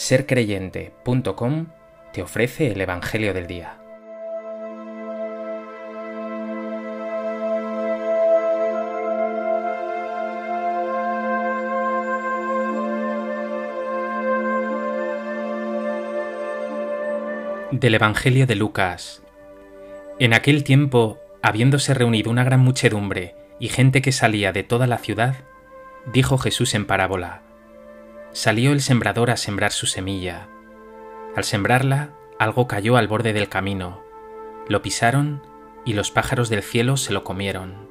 sercreyente.com te ofrece el Evangelio del Día. Del Evangelio de Lucas. En aquel tiempo, habiéndose reunido una gran muchedumbre y gente que salía de toda la ciudad, dijo Jesús en parábola, Salió el sembrador a sembrar su semilla. Al sembrarla, algo cayó al borde del camino. Lo pisaron y los pájaros del cielo se lo comieron.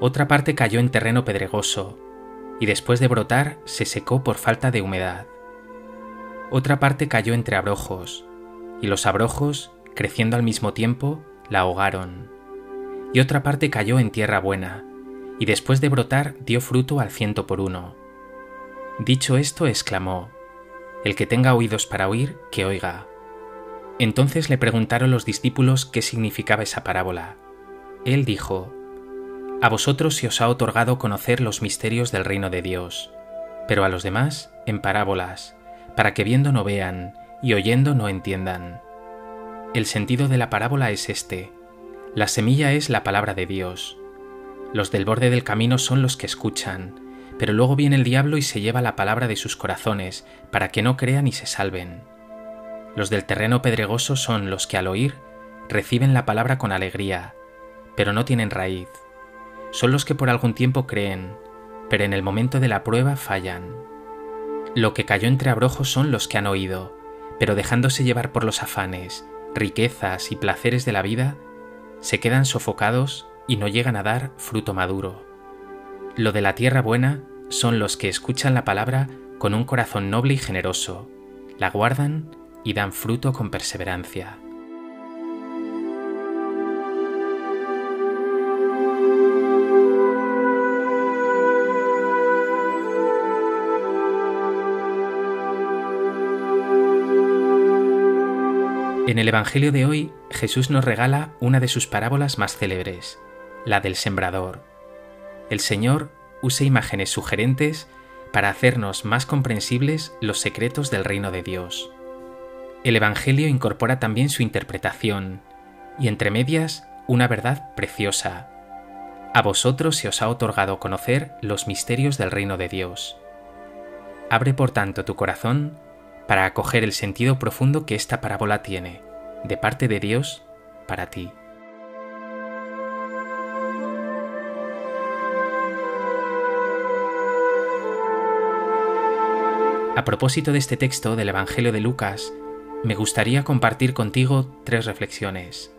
Otra parte cayó en terreno pedregoso y después de brotar se secó por falta de humedad. Otra parte cayó entre abrojos y los abrojos, creciendo al mismo tiempo, la ahogaron. Y otra parte cayó en tierra buena y después de brotar dio fruto al ciento por uno. Dicho esto, exclamó, El que tenga oídos para oír, que oiga. Entonces le preguntaron los discípulos qué significaba esa parábola. Él dijo, A vosotros se os ha otorgado conocer los misterios del reino de Dios, pero a los demás en parábolas, para que viendo no vean y oyendo no entiendan. El sentido de la parábola es este. La semilla es la palabra de Dios. Los del borde del camino son los que escuchan, pero luego viene el diablo y se lleva la palabra de sus corazones, para que no crean y se salven. Los del terreno pedregoso son los que al oír reciben la palabra con alegría, pero no tienen raíz. Son los que por algún tiempo creen, pero en el momento de la prueba fallan. Lo que cayó entre abrojos son los que han oído, pero dejándose llevar por los afanes, riquezas y placeres de la vida, se quedan sofocados y no llegan a dar fruto maduro. Lo de la tierra buena son los que escuchan la palabra con un corazón noble y generoso, la guardan y dan fruto con perseverancia. En el Evangelio de hoy, Jesús nos regala una de sus parábolas más célebres, la del sembrador. El Señor usa imágenes sugerentes para hacernos más comprensibles los secretos del reino de Dios. El Evangelio incorpora también su interpretación y entre medias una verdad preciosa. A vosotros se os ha otorgado conocer los misterios del reino de Dios. Abre por tanto tu corazón para acoger el sentido profundo que esta parábola tiene, de parte de Dios, para ti. A propósito de este texto del Evangelio de Lucas, me gustaría compartir contigo tres reflexiones.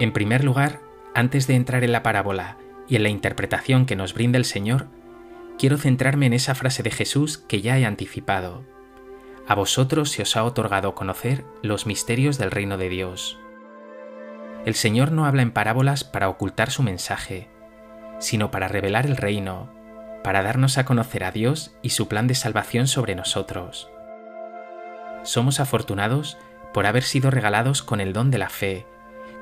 En primer lugar, antes de entrar en la parábola y en la interpretación que nos brinda el Señor, quiero centrarme en esa frase de Jesús que ya he anticipado. A vosotros se os ha otorgado conocer los misterios del reino de Dios. El Señor no habla en parábolas para ocultar su mensaje, sino para revelar el reino, para darnos a conocer a Dios y su plan de salvación sobre nosotros. Somos afortunados por haber sido regalados con el don de la fe,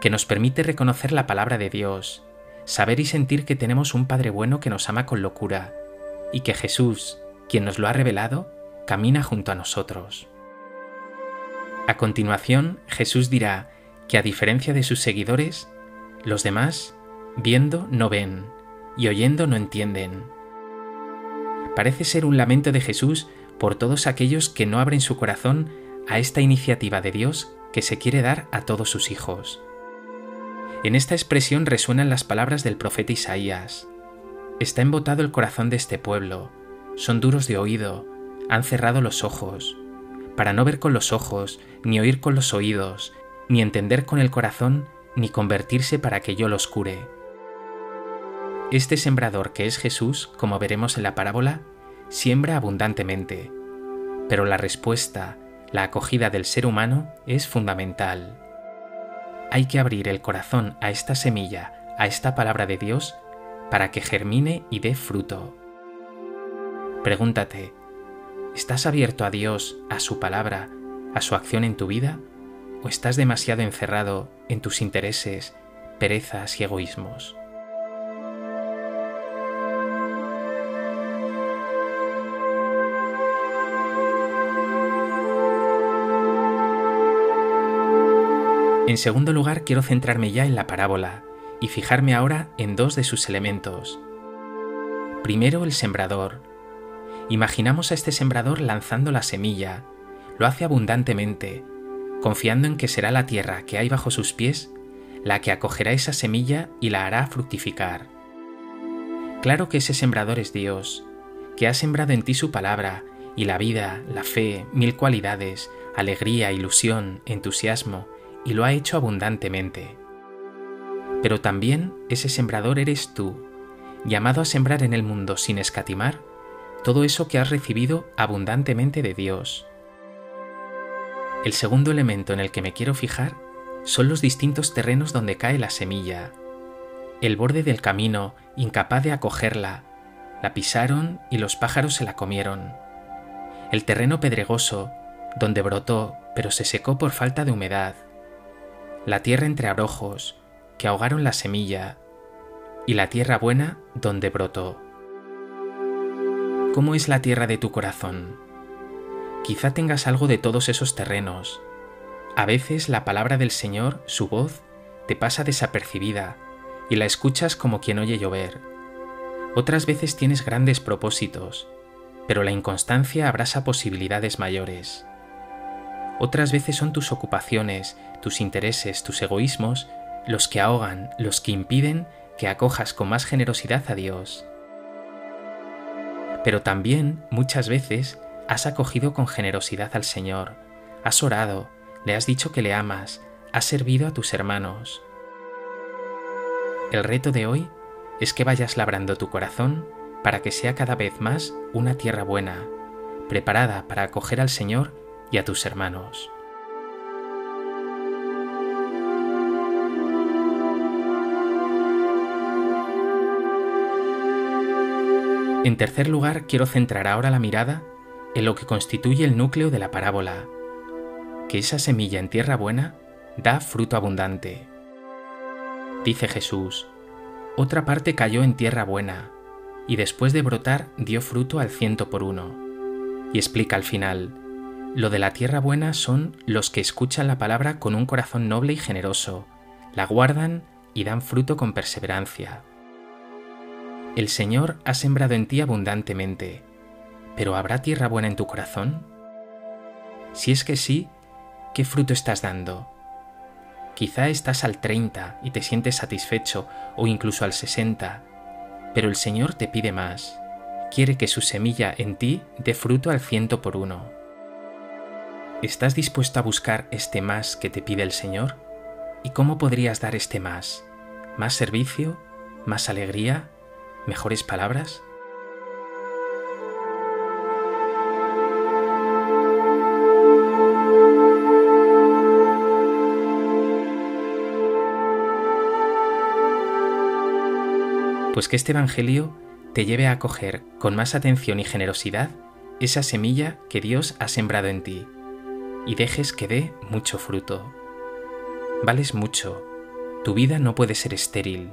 que nos permite reconocer la palabra de Dios, saber y sentir que tenemos un Padre bueno que nos ama con locura, y que Jesús, quien nos lo ha revelado, camina junto a nosotros. A continuación, Jesús dirá que a diferencia de sus seguidores, los demás, viendo no ven y oyendo no entienden parece ser un lamento de Jesús por todos aquellos que no abren su corazón a esta iniciativa de Dios que se quiere dar a todos sus hijos. En esta expresión resuenan las palabras del profeta Isaías. Está embotado el corazón de este pueblo, son duros de oído, han cerrado los ojos, para no ver con los ojos, ni oír con los oídos, ni entender con el corazón, ni convertirse para que yo los cure. Este sembrador que es Jesús, como veremos en la parábola, siembra abundantemente, pero la respuesta, la acogida del ser humano es fundamental. Hay que abrir el corazón a esta semilla, a esta palabra de Dios, para que germine y dé fruto. Pregúntate, ¿estás abierto a Dios, a su palabra, a su acción en tu vida? ¿O estás demasiado encerrado en tus intereses, perezas y egoísmos? En segundo lugar, quiero centrarme ya en la parábola y fijarme ahora en dos de sus elementos. Primero, el sembrador. Imaginamos a este sembrador lanzando la semilla. Lo hace abundantemente, confiando en que será la tierra que hay bajo sus pies la que acogerá esa semilla y la hará fructificar. Claro que ese sembrador es Dios, que ha sembrado en ti su palabra y la vida, la fe, mil cualidades, alegría, ilusión, entusiasmo, y lo ha hecho abundantemente. Pero también ese sembrador eres tú, llamado a sembrar en el mundo sin escatimar todo eso que has recibido abundantemente de Dios. El segundo elemento en el que me quiero fijar son los distintos terrenos donde cae la semilla. El borde del camino, incapaz de acogerla, la pisaron y los pájaros se la comieron. El terreno pedregoso, donde brotó pero se secó por falta de humedad. La tierra entre abrojos, que ahogaron la semilla. Y la tierra buena, donde brotó. ¿Cómo es la tierra de tu corazón? Quizá tengas algo de todos esos terrenos, a veces la palabra del Señor, su voz, te pasa desapercibida y la escuchas como quien oye llover. Otras veces tienes grandes propósitos, pero la inconstancia abrasa posibilidades mayores. Otras veces son tus ocupaciones, tus intereses, tus egoísmos, los que ahogan, los que impiden que acojas con más generosidad a Dios. Pero también, muchas veces, has acogido con generosidad al Señor, has orado, le has dicho que le amas, has servido a tus hermanos. El reto de hoy es que vayas labrando tu corazón para que sea cada vez más una tierra buena, preparada para acoger al Señor y a tus hermanos. En tercer lugar, quiero centrar ahora la mirada en lo que constituye el núcleo de la parábola, que esa semilla en tierra buena da fruto abundante. Dice Jesús, otra parte cayó en tierra buena, y después de brotar dio fruto al ciento por uno. Y explica al final, lo de la tierra buena son los que escuchan la palabra con un corazón noble y generoso, la guardan y dan fruto con perseverancia. El Señor ha sembrado en ti abundantemente, pero ¿habrá tierra buena en tu corazón? Si es que sí, ¿Qué fruto estás dando? Quizá estás al 30 y te sientes satisfecho o incluso al 60, pero el Señor te pide más. Quiere que su semilla en ti dé fruto al ciento por uno. ¿Estás dispuesto a buscar este más que te pide el Señor? ¿Y cómo podrías dar este más? ¿Más servicio? ¿Más alegría? ¿Mejores palabras? pues que este Evangelio te lleve a acoger con más atención y generosidad esa semilla que Dios ha sembrado en ti y dejes que dé mucho fruto. Vales mucho, tu vida no puede ser estéril,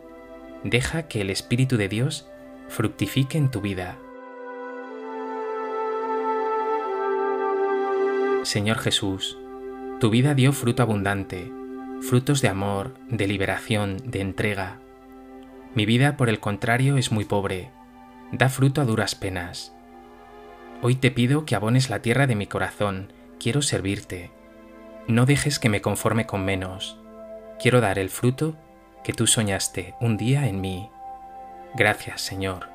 deja que el Espíritu de Dios fructifique en tu vida. Señor Jesús, tu vida dio fruto abundante, frutos de amor, de liberación, de entrega, mi vida, por el contrario, es muy pobre, da fruto a duras penas. Hoy te pido que abones la tierra de mi corazón, quiero servirte. No dejes que me conforme con menos. Quiero dar el fruto que tú soñaste un día en mí. Gracias, Señor.